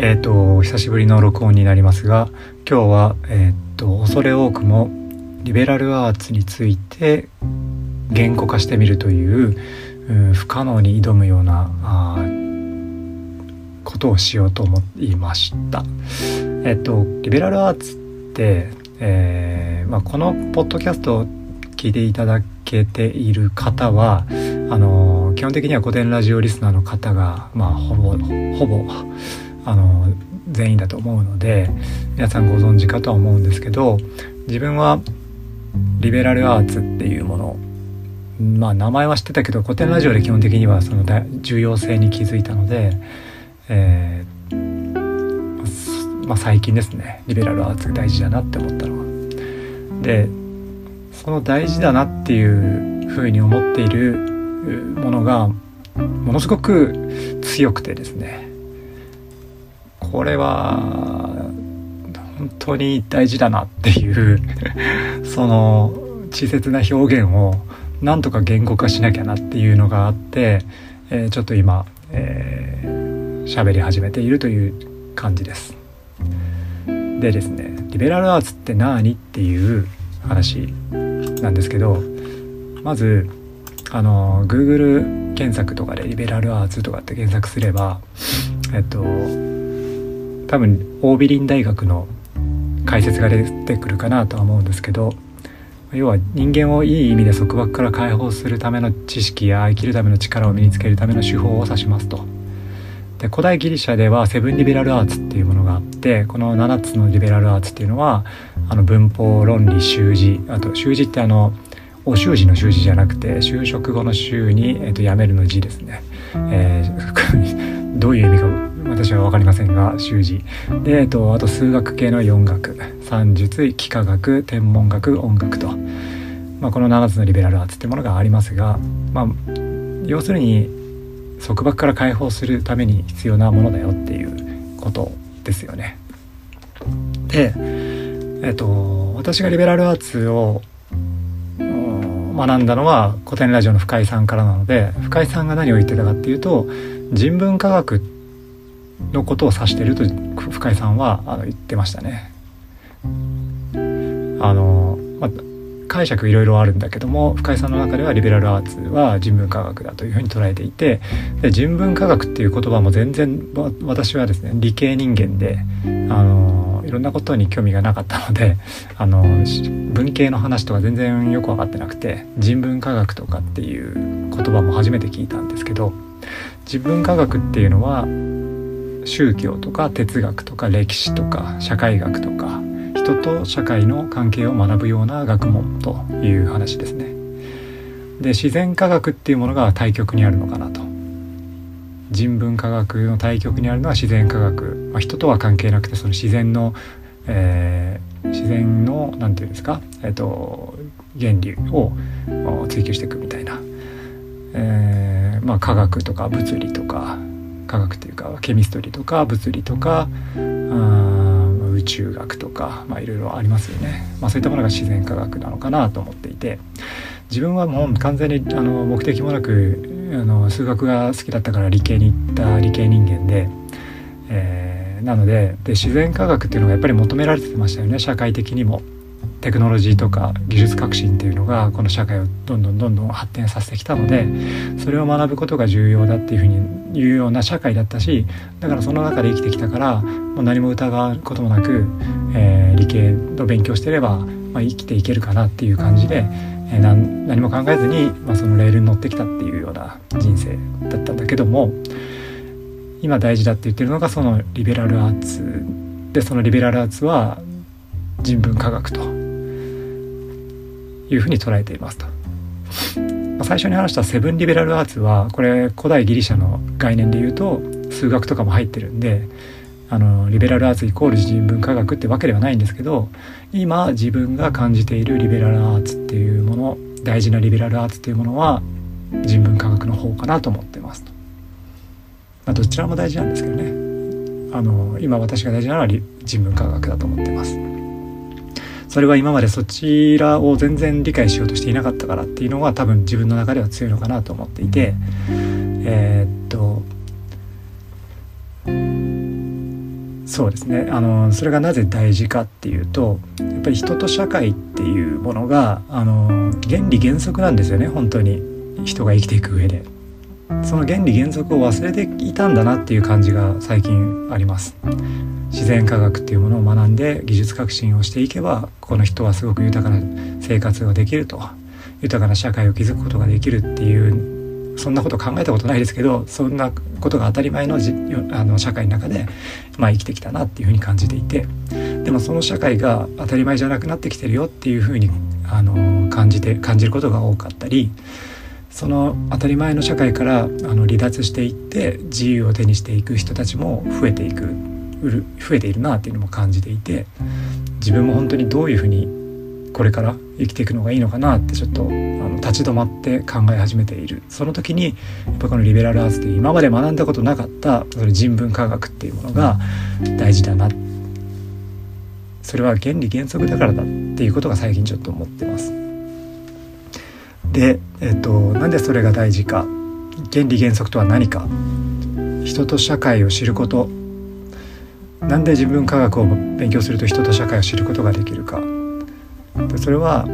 えっ、と久しぶりの録音になりますが今日はえっ、と恐れ多くもリベラルアーツについて言語化してみるという不可能に挑むようなあことをしようと思いました。えっ、とリベラルアーツって、えーまあ、このポッドキャストを聞いていただけている方はあの基本的には古典ラジオリスナーの方が、まあ、ほぼほぼあの全員だと思うので皆さんご存知かとは思うんですけど自分はリベラルアーツっていうものまあ名前は知ってたけど古典ラジオで基本的にはその重要性に気づいたので、えー、まあ、最近ですねリベラルアーツ大事だなって思ったのは。でその大事だなっていうふうに思っているものがものすごく強くてですねこれは本当に大事だなっていうその稚拙な表現をなんとか言語化しなきゃなっていうのがあって、えー、ちょっと今喋、えー、り始めているという感じです。でですねリベラルアーツって何っていう話なんですけどまずあの Google 検索とかでリベラルアーツとかって検索すればえっと多分オービリン大学の解説が出てくるかなとは思うんですけど要は人間をいい意味で束縛から解放するための知識や生きるための力を身につけるための手法を指しますと。で古代ギリシャではセブンリベラルアーツっていうものがあってこの7つのリベラルアーツっていうのはあの文法論理習字あと習字ってあのお習字の習字じゃなくて就職後の週に、えー、と辞めるの字ですね、えー、どういう意味か私は分かりませんが習字。で、えーと、あと数学系の4学。算術幾何学天文学音楽と、まあ、この7つのリベラルアーツってものがありますが、まあ、要するに束縛から解放するために必要なものだよっていうことですよね。で、えっ、と、私がリベラルアーツを学んだのは古典ラジオの深井さんからなので深井さんが何を言ってたかっていうと人文科学のことを指してると深井さんはあの言ってましたね。あの、まあ、解釈いろいろあるんだけども深井さんの中ではリベラルアーツは人文科学だというふうに捉えていてで人文科学っていう言葉も全然私はですね理系人間であのいろんなことに興味がなかったのであの文系の話とか全然よく分かってなくて人文科学とかっていう言葉も初めて聞いたんですけど人文科学っていうのは宗教とか哲学とか歴史とか社会学とか人と社会の関係を学ぶような学問という話ですね。で自然科学っていうものが対極にあるのかなと。人文科学の対極にあるのは自然科学、まあ、人とは関係なくてその自然の、えー、自然の何て言うんですか、えーと、原理を追求していくみたいな、えー、まあ、科学とか物理とか科学っていうかケミストリーとか物理とか宇宙学とか、まあ、いろいろありますよね、まあ、そういったものが自然科学なのかなと思っていて。自分はもう完全にあの目的もなくあの数学が好きだったから理系に行った理系人間で、えー、なのでで自然科学っていうのがやっぱり求められてましたよね社会的にも。テクノロジーとか技術革新っていうのがこの社会をどんどんどんどん発展させてきたのでそれを学ぶことが重要だっていうふうに言うような社会だったしだからその中で生きてきたからもう何も疑うこともなく、えー、理系の勉強してれば、まあ、生きていけるかなっていう感じで、えー、何何も考えずに、まあ、そのレールに乗ってきたっていうような人生だったんだけども今大事だって言ってるのがそのリベラルアーツ。でそのリベラルアーツは人文科学と。いうふうに捉えていますと。最初に話したセブンリベラルアーツはこれ古代ギリシャの概念で言うと数学とかも入ってるんであのリベラルアーツイコール人文科学ってわけではないんですけど今自分が感じているリベラルアーツっていうもの大事なリベラルアーツっていうものは人文科学の方かなと思ってますと。まあ、どちらも大事なんですけどねあの今私が大事なのは人文科学だと思ってます。それは今までそちらを全然理解しようとしていなかったからっていうのが多分自分の中では強いのかなと思っていてえー、っとそうですね。あのそれがなぜ大事かっていうとやっぱり人と社会っていうものがあの原理原則なんですよね。本当に人が生きていく上で。その原理原則を忘れていたんだなっていう感じが最近あります。自然科学っていうものを学んで技術革新をしていけばこの人はすごく豊かな生活ができると豊かな社会を築くことができるっていうそんなこと考えたことないですけどそんなことが当たり前のじあの社会の中で、まあ、生きてきたなっていうふうに感じていてでもその社会が当たり前じゃなくなってきてるよっていうふうにあの感じて感じることが多かったりその当たり前の社会からあの離脱していって自由を手にしていく人たちも増えていく増えているなっていうのも感じていて自分も本当にどういうふうにこれから生きていくのがいいのかなってちょっとあの立ち止まって考え始めているその時にやっぱこのリベラルアーツという今まで学んだことなかったその人文科学っていうものが大事だなそれは原理原則だからだっていうことが最近ちょっと思ってます。で、えっと、なんでそれが大事か。原理原則とは何か。人と社会を知ること。なんで自分科学を勉強すると人と社会を知ることができるか。それは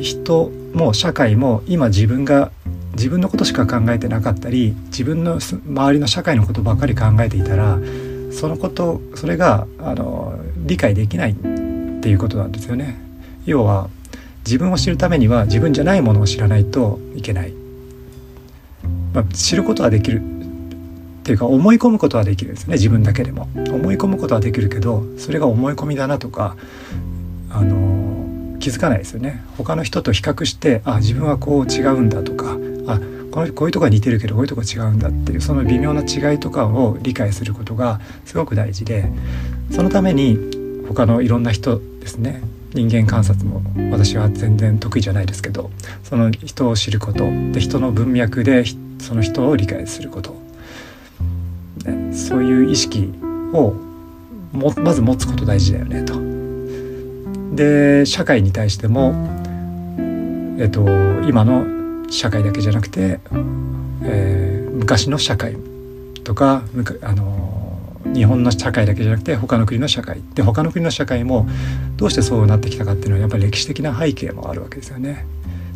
人も社会も今自分が自分のことしか考えてなかったり自分の周りの社会のことばかり考えていたらそのことそれがあの理解できないっていうことなんですよね。要は自分を知るためには自分じゃないものを知らないといけない、まあ、知ることはできる。っていうか思い込むことはできるんですね。自分だけでも。思い込むことはできるけどそれが思い込みだなとかあの気づかないですよね。他の人と比較してあ自分はこう違うんだとかあこのこういうとこは似てるけどこういうとこ違うんだっていうその微妙な違いとかを理解することがすごく大事でそのために他のいろんな人ですね。人間観察も私は全然得意じゃないですけどその人を知ることで人の文脈でその人を理解すること、ね、そういう意識をもまず持つこと大事だよねと。で社会に対しても、えっと、今の社会だけじゃなくて、えー、昔の社会とかあの日本の社会だけじゃなくて他の国の社会で他の国の社会もどうしてそうなってきたかっていうのはやっぱり歴史的な背景もあるわけですよね。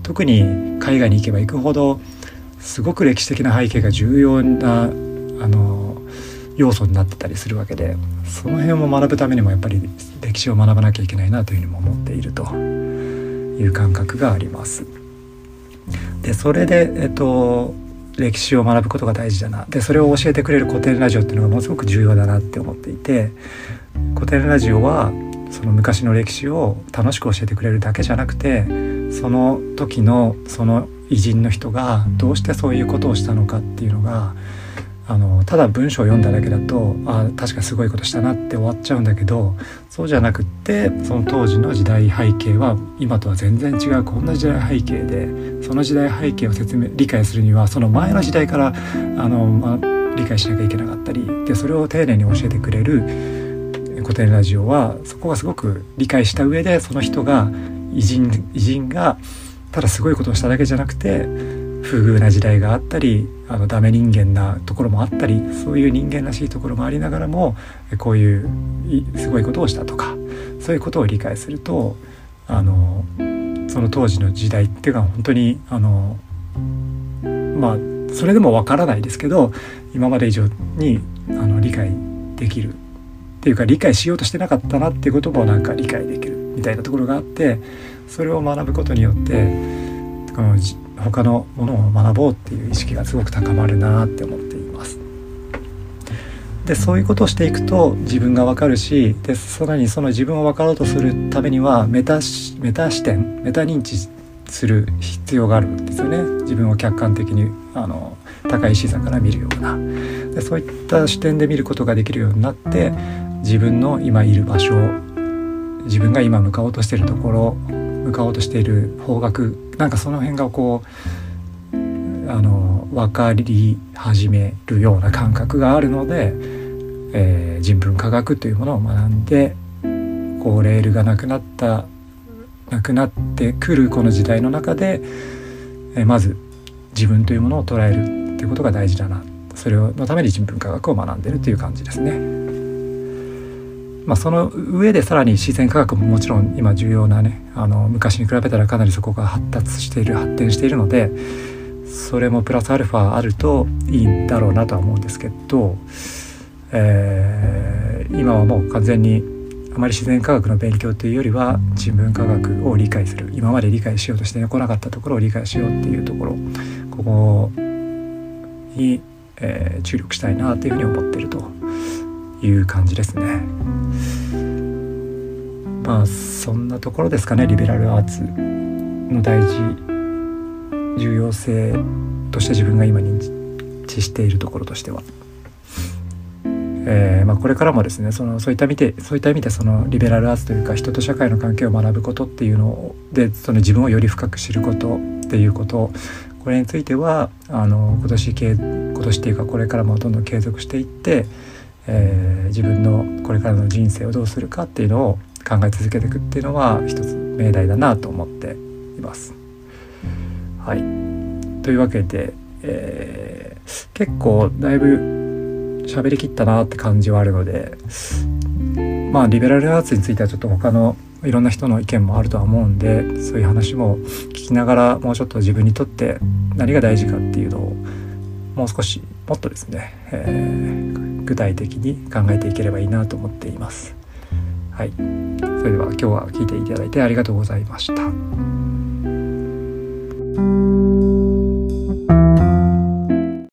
特に海外に行けば行くほどすごく歴史的な背景が重要なあの要素になってたりするわけでその辺も学ぶためにもやっぱり歴史を学ばなきゃいけないなというふうにも思っているという感覚があります。でそれで、えっと、歴史を学ぶことが大事だな。でそれを教えてくれる古典ラジオっていうのがものすごく重要だなって思っていて古典ラジオはその昔の歴史を楽しく教えてくれるだけじゃなくてその時のその偉人の人がどうしてそういうことをしたのかっていうのがあのただ文章を読んだだけだとあ確かすごいことしたなって終わっちゃうんだけどそうじゃなくってその当時の時代背景は今とは全然違うこんな時代背景でその時代背景を説明理解するにはその前の時代からあの、まあ、理解しなきゃいけなかったりでそれを丁寧に教えてくれる古典ラジオはそこがすごく理解した上でその人が偉人偉人がただすごいことをしただけじゃなくて不遇な時代があったりあのダメ人間なところもあったりそういう人間らしいところもありながらもこういうすごいことをしたとかそういうことを理解するとあのその当時の時代っていうのは本当にあのまあそれでもわからないですけど今まで以上にあの理解できるっていうか理解しようとしてなかったなっていうこともなんか理解できるみたいなところがあってそれを学ぶことによってこの他のものを学ぼうっていう意識がすごく高まるなって思っています。でそういうことをしていくと自分が分かるしでさらにその自分を分かろうとするためにはメタメタ視点メタ認知する必要があるんですよね自分を客観的にあの高い視座から見るようなでそういった視点で見ることができるようになって自分の今いる場所自分が今向かおうとしているところ向かおうとしている方角なんかその辺がこうあの分かり始めるような感覚があるので、えー、人文科学というものを学んでこうレールがなくなったなくなってくるこの時代の中で、えー、まず自分というものを捉えるっていうことが大事だなそれのために人文科学を学んでるという感じですね。まあ、その上でさらに自然科学ももちろん今重要なねあの昔に比べたらかなりそこが発達している発展しているのでそれもプラスアルファあるといいんだろうなとは思うんですけど、えー、今はもう完全にあまり自然科学の勉強というよりは人文科学を理解する今まで理解しようとしてこなかったところを理解しようっていうところここに、えー、注力したいなというふうに思ってると。いう感じですね。まあそんなところですかねリベラルアーツの大事重要性として自分が今認知しているところとしては。えーまあ、これからもですねそのそういった意味でそういった意味でそのリベラルアーツというか人と社会の関係を学ぶことっていうのでその自分をより深く知ることっていうことこれについてはあの今年今年っていうかこれからもどんどん継続していって、えー、自分のこれからの人生をどうするかっていうのを考え続けていくっていうのは一つ命題だなと思っています。はい、というわけで、えー、結構だいぶ喋りきったなって感じはあるのでまあリベラルアーツについてはちょっと他のいろんな人の意見もあるとは思うんでそういう話も聞きながらもうちょっと自分にとって何が大事かっていうのをもう少しもっとですね、えー、具体的に考えていければいいなと思っています。はい、それでは今日は聞いていただいてありがとうございました。